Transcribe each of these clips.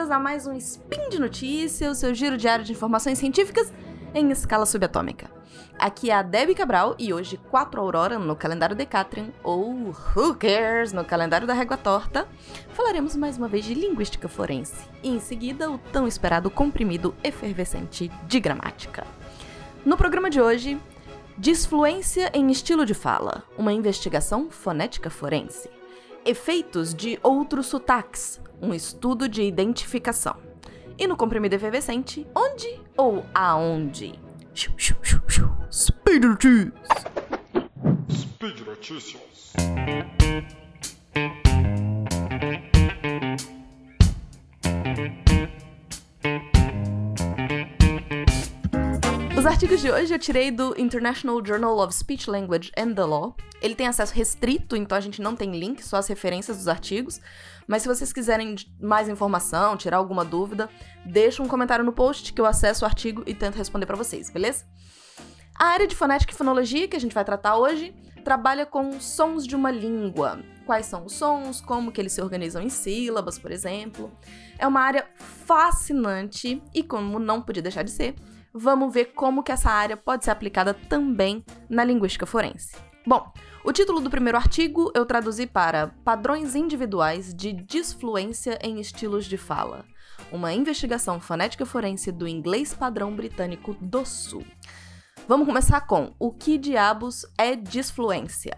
bem-vindas a mais um Spin de Notícias, o seu giro diário de informações científicas em escala subatômica. Aqui é a Debbie Cabral e hoje 4 Aurora no calendário Decatrian, ou Who Cares no calendário da Régua Torta, falaremos mais uma vez de linguística forense e em seguida o tão esperado comprimido efervescente de gramática. No programa de hoje, disfluência em estilo de fala, uma investigação fonética forense. Efeitos de outros sotaques, um estudo de identificação. E no comprimido efervescente, onde ou aonde? Speed Notícias! Speed Notícias. Os artigos de hoje eu tirei do International Journal of Speech Language and the Law. Ele tem acesso restrito, então a gente não tem link, só as referências dos artigos. Mas se vocês quiserem mais informação, tirar alguma dúvida, deixa um comentário no post que eu acesso o artigo e tento responder para vocês, beleza? A área de fonética e fonologia que a gente vai tratar hoje trabalha com sons de uma língua. Quais são os sons, como que eles se organizam em sílabas, por exemplo. É uma área fascinante e como não podia deixar de ser, vamos ver como que essa área pode ser aplicada também na linguística forense. Bom, o título do primeiro artigo eu traduzi para Padrões individuais de disfluência em estilos de fala. Uma investigação fonética forense do inglês padrão britânico do Sul. Vamos começar com o que diabos é disfluência?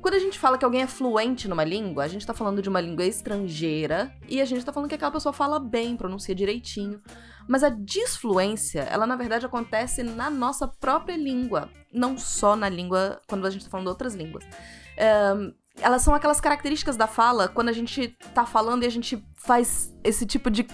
Quando a gente fala que alguém é fluente numa língua, a gente tá falando de uma língua estrangeira e a gente tá falando que aquela pessoa fala bem, pronuncia direitinho. Mas a disfluência, ela na verdade acontece na nossa própria língua, não só na língua quando a gente tá falando outras línguas. Elas são aquelas características da fala quando a gente tá falando e a gente faz esse tipo de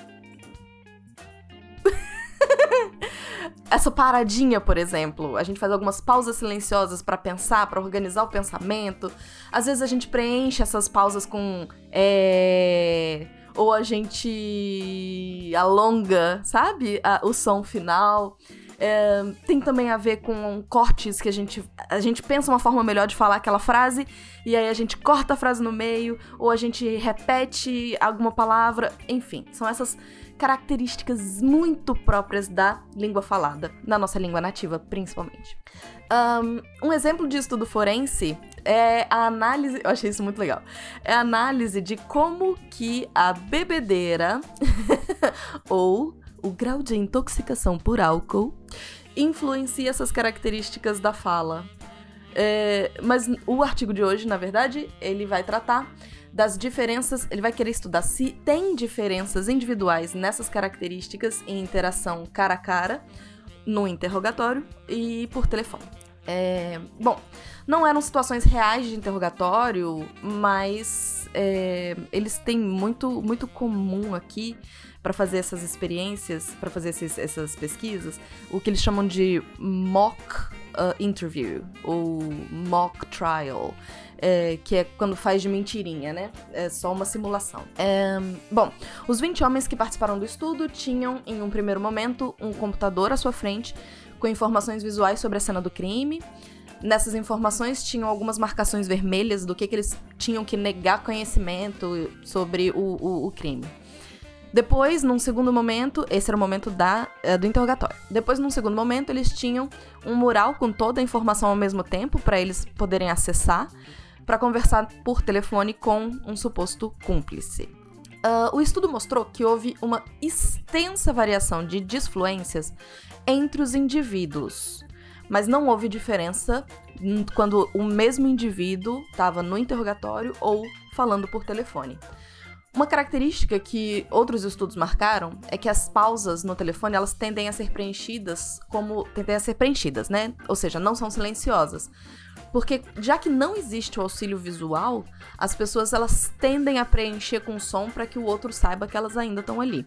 essa paradinha, por exemplo, a gente faz algumas pausas silenciosas para pensar, para organizar o pensamento. Às vezes a gente preenche essas pausas com é ou a gente alonga, sabe, a, o som final. É, tem também a ver com cortes que a gente a gente pensa uma forma melhor de falar aquela frase e aí a gente corta a frase no meio ou a gente repete alguma palavra, enfim, são essas características muito próprias da língua falada, na nossa língua nativa, principalmente. Um, um, exemplo de estudo forense é a análise. Eu achei isso muito legal. É a análise de como que a bebedeira ou o grau de intoxicação por álcool influencia essas características da fala. É, mas o artigo de hoje, na verdade, ele vai tratar das diferenças, ele vai querer estudar se tem diferenças individuais nessas características em interação cara a cara, no interrogatório e por telefone. É, bom, não eram situações reais de interrogatório, mas é, eles têm muito, muito comum aqui para fazer essas experiências, para fazer esses, essas pesquisas, o que eles chamam de mock uh, interview ou mock trial é, que é quando faz de mentirinha, né? É só uma simulação. É, bom, os 20 homens que participaram do estudo tinham, em um primeiro momento, um computador à sua frente com informações visuais sobre a cena do crime. Nessas informações tinham algumas marcações vermelhas do que, que eles tinham que negar conhecimento sobre o, o, o crime. Depois, num segundo momento, esse era o momento da, uh, do interrogatório. Depois, num segundo momento, eles tinham um mural com toda a informação ao mesmo tempo para eles poderem acessar para conversar por telefone com um suposto cúmplice. Uh, o estudo mostrou que houve uma extensa variação de disfluências entre os indivíduos, mas não houve diferença quando o mesmo indivíduo estava no interrogatório ou falando por telefone. Uma característica que outros estudos marcaram é que as pausas no telefone elas tendem a ser preenchidas como tendem a ser preenchidas, né? Ou seja, não são silenciosas. Porque já que não existe o auxílio visual, as pessoas elas tendem a preencher com som para que o outro saiba que elas ainda estão ali.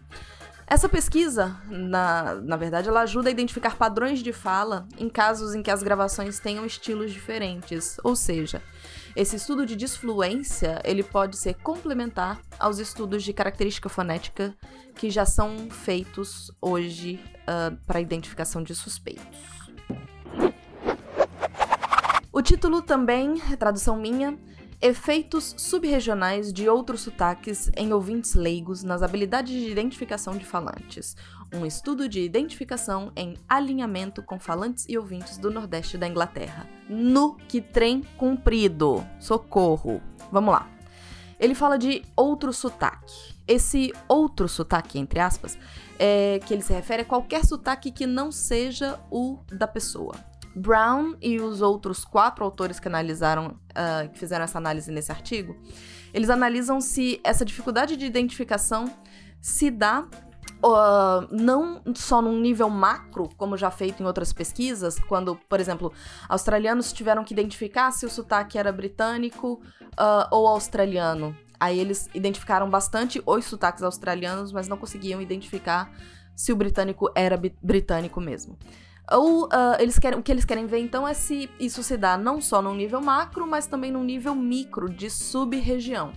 Essa pesquisa, na, na verdade, ela ajuda a identificar padrões de fala em casos em que as gravações tenham estilos diferentes. Ou seja, esse estudo de disfluência ele pode ser complementar aos estudos de característica fonética que já são feitos hoje uh, para identificação de suspeitos. O título também, tradução minha, Efeitos subregionais de outros sotaques em ouvintes leigos nas habilidades de identificação de falantes. Um estudo de identificação em alinhamento com falantes e ouvintes do Nordeste da Inglaterra. No que trem cumprido. Socorro. Vamos lá. Ele fala de outro sotaque. Esse outro sotaque, entre aspas, é que ele se refere a qualquer sotaque que não seja o da pessoa. Brown e os outros quatro autores que analisaram, uh, que fizeram essa análise nesse artigo, eles analisam se essa dificuldade de identificação se dá Uh, não só num nível macro, como já feito em outras pesquisas, quando, por exemplo, australianos tiveram que identificar se o sotaque era britânico uh, ou australiano. Aí eles identificaram bastante os sotaques australianos, mas não conseguiam identificar se o britânico era britânico mesmo. Ou uh, eles querem, o que eles querem ver então é se isso se dá não só num nível macro, mas também num nível micro de sub-região.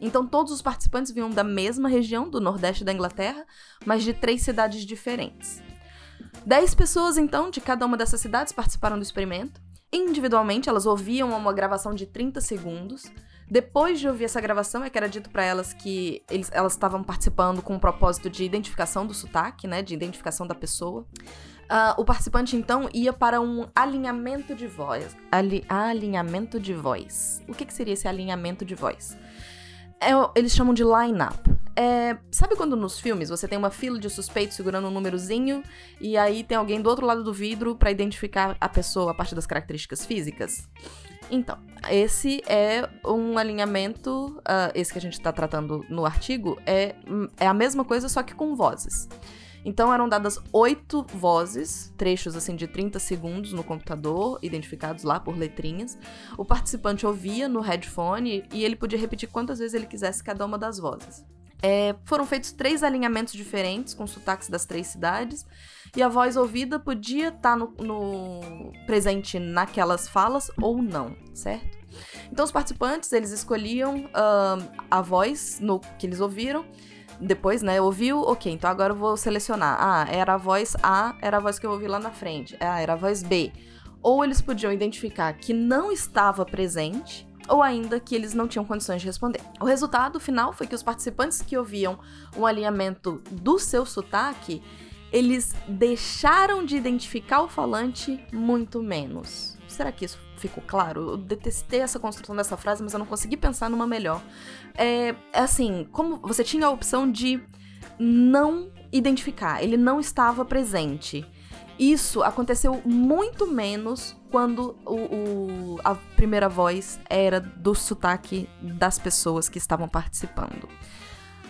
Então todos os participantes vinham da mesma região, do nordeste da Inglaterra, mas de três cidades diferentes. Dez pessoas então de cada uma dessas cidades participaram do experimento. Individualmente, elas ouviam uma gravação de 30 segundos. Depois de ouvir essa gravação, é que era dito para elas que eles, elas estavam participando com o propósito de identificação do sotaque, né, de identificação da pessoa. Uh, o participante, então, ia para um alinhamento de voz. Ali, alinhamento de voz. O que, que seria esse alinhamento de voz? É, eles chamam de line-up. É, sabe quando nos filmes você tem uma fila de suspeitos segurando um númerozinho e aí tem alguém do outro lado do vidro para identificar a pessoa a partir das características físicas? Então, esse é um alinhamento, uh, esse que a gente está tratando no artigo, é, é a mesma coisa, só que com vozes. Então eram dadas oito vozes, trechos assim de 30 segundos no computador, identificados lá por letrinhas. O participante ouvia no headphone e ele podia repetir quantas vezes ele quisesse cada uma das vozes. É, foram feitos três alinhamentos diferentes com sotaques das três cidades e a voz ouvida podia estar tá no, no presente naquelas falas ou não, certo? Então os participantes eles escolhiam uh, a voz no que eles ouviram depois, né, ouviu, ok, então agora eu vou selecionar. Ah, era a voz A, era a voz que eu ouvi lá na frente. Ah, era a voz B. Ou eles podiam identificar que não estava presente, ou ainda que eles não tinham condições de responder. O resultado final foi que os participantes que ouviam um alinhamento do seu sotaque, eles deixaram de identificar o falante muito menos. Será que isso ficou claro? Eu detestei essa construção dessa frase, mas eu não consegui pensar numa melhor. É, é assim, como você tinha a opção de não identificar, ele não estava presente. Isso aconteceu muito menos quando o, o, a primeira voz era do sotaque das pessoas que estavam participando.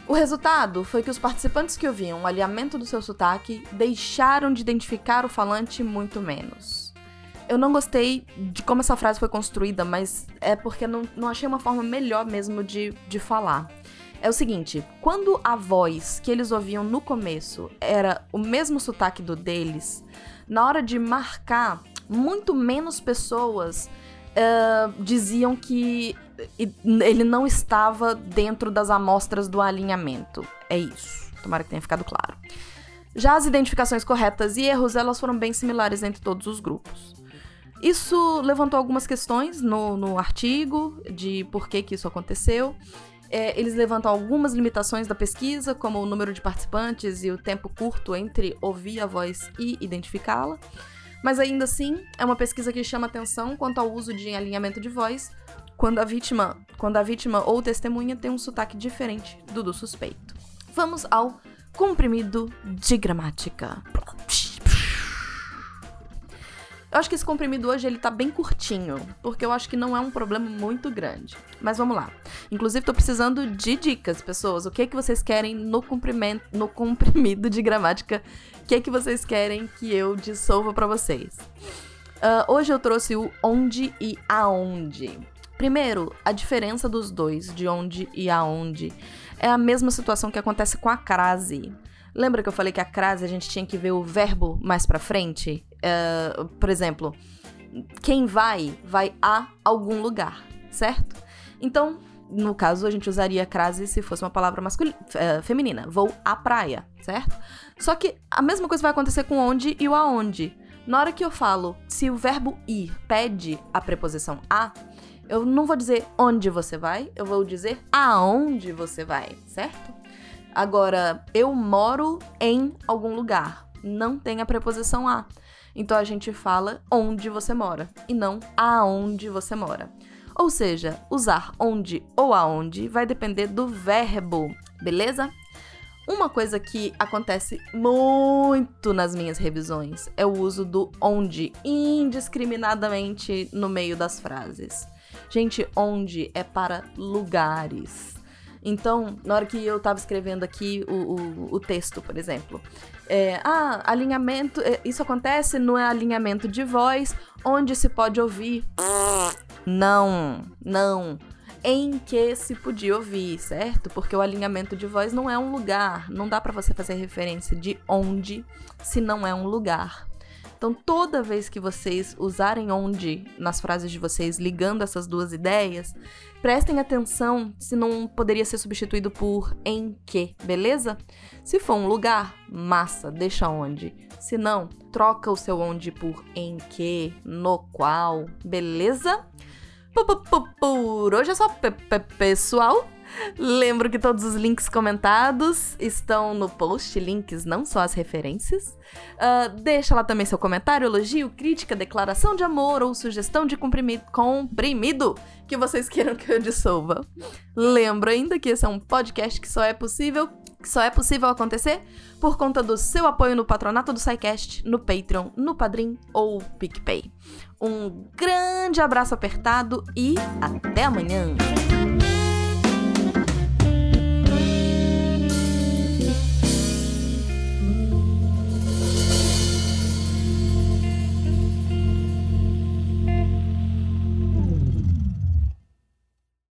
O resultado foi que os participantes que ouviam o alinhamento do seu sotaque deixaram de identificar o falante muito menos. Eu não gostei de como essa frase foi construída, mas é porque não, não achei uma forma melhor mesmo de, de falar. É o seguinte, quando a voz que eles ouviam no começo era o mesmo sotaque do deles, na hora de marcar, muito menos pessoas uh, diziam que ele não estava dentro das amostras do alinhamento. É isso. Tomara que tenha ficado claro. Já as identificações corretas e erros, elas foram bem similares entre todos os grupos. Isso levantou algumas questões no, no artigo de por que, que isso aconteceu. É, eles levantam algumas limitações da pesquisa, como o número de participantes e o tempo curto entre ouvir a voz e identificá-la. Mas ainda assim, é uma pesquisa que chama atenção quanto ao uso de alinhamento de voz quando a vítima, quando a vítima ou testemunha tem um sotaque diferente do do suspeito. Vamos ao comprimido de gramática. Eu acho que esse comprimido hoje ele tá bem curtinho, porque eu acho que não é um problema muito grande. Mas vamos lá. Inclusive tô precisando de dicas, pessoas. O que é que vocês querem no comprimento, no comprimido de gramática? O que é que vocês querem que eu dissolva para vocês? Uh, hoje eu trouxe o onde e aonde. Primeiro, a diferença dos dois, de onde e aonde, é a mesma situação que acontece com a crase. Lembra que eu falei que a crase a gente tinha que ver o verbo mais pra frente? Uh, por exemplo, quem vai, vai a algum lugar, certo? Então, no caso, a gente usaria crase se fosse uma palavra masculina, uh, feminina. Vou à praia, certo? Só que a mesma coisa vai acontecer com onde e o aonde. Na hora que eu falo, se o verbo ir pede a preposição a, Eu não vou dizer onde você vai, eu vou dizer aonde você vai, certo? Agora, eu moro em algum lugar. Não tem a preposição a. Então a gente fala onde você mora e não aonde você mora. Ou seja, usar onde ou aonde vai depender do verbo, beleza? Uma coisa que acontece muito nas minhas revisões é o uso do onde indiscriminadamente no meio das frases. Gente, onde é para lugares. Então, na hora que eu tava escrevendo aqui o, o, o texto, por exemplo, é, ah, alinhamento, é, isso acontece no alinhamento de voz, onde se pode ouvir. Não, não. Em que se podia ouvir, certo? Porque o alinhamento de voz não é um lugar. Não dá para você fazer referência de onde se não é um lugar. Então, toda vez que vocês usarem onde nas frases de vocês, ligando essas duas ideias, prestem atenção se não poderia ser substituído por em que, beleza? Se for um lugar, massa, deixa onde. Se não, troca o seu onde por em que, no qual, beleza? Por hoje é só, pessoal. Lembro que todos os links comentados estão no post, links não só as referências. Uh, deixa lá também seu comentário, elogio, crítica, declaração de amor ou sugestão de comprimido, comprimido que vocês queiram que eu dissolva. Lembro ainda que esse é um podcast que só é possível que só é possível acontecer por conta do seu apoio no patronato do SciCast, no Patreon, no Padrim ou PicPay. Um grande abraço apertado e até amanhã!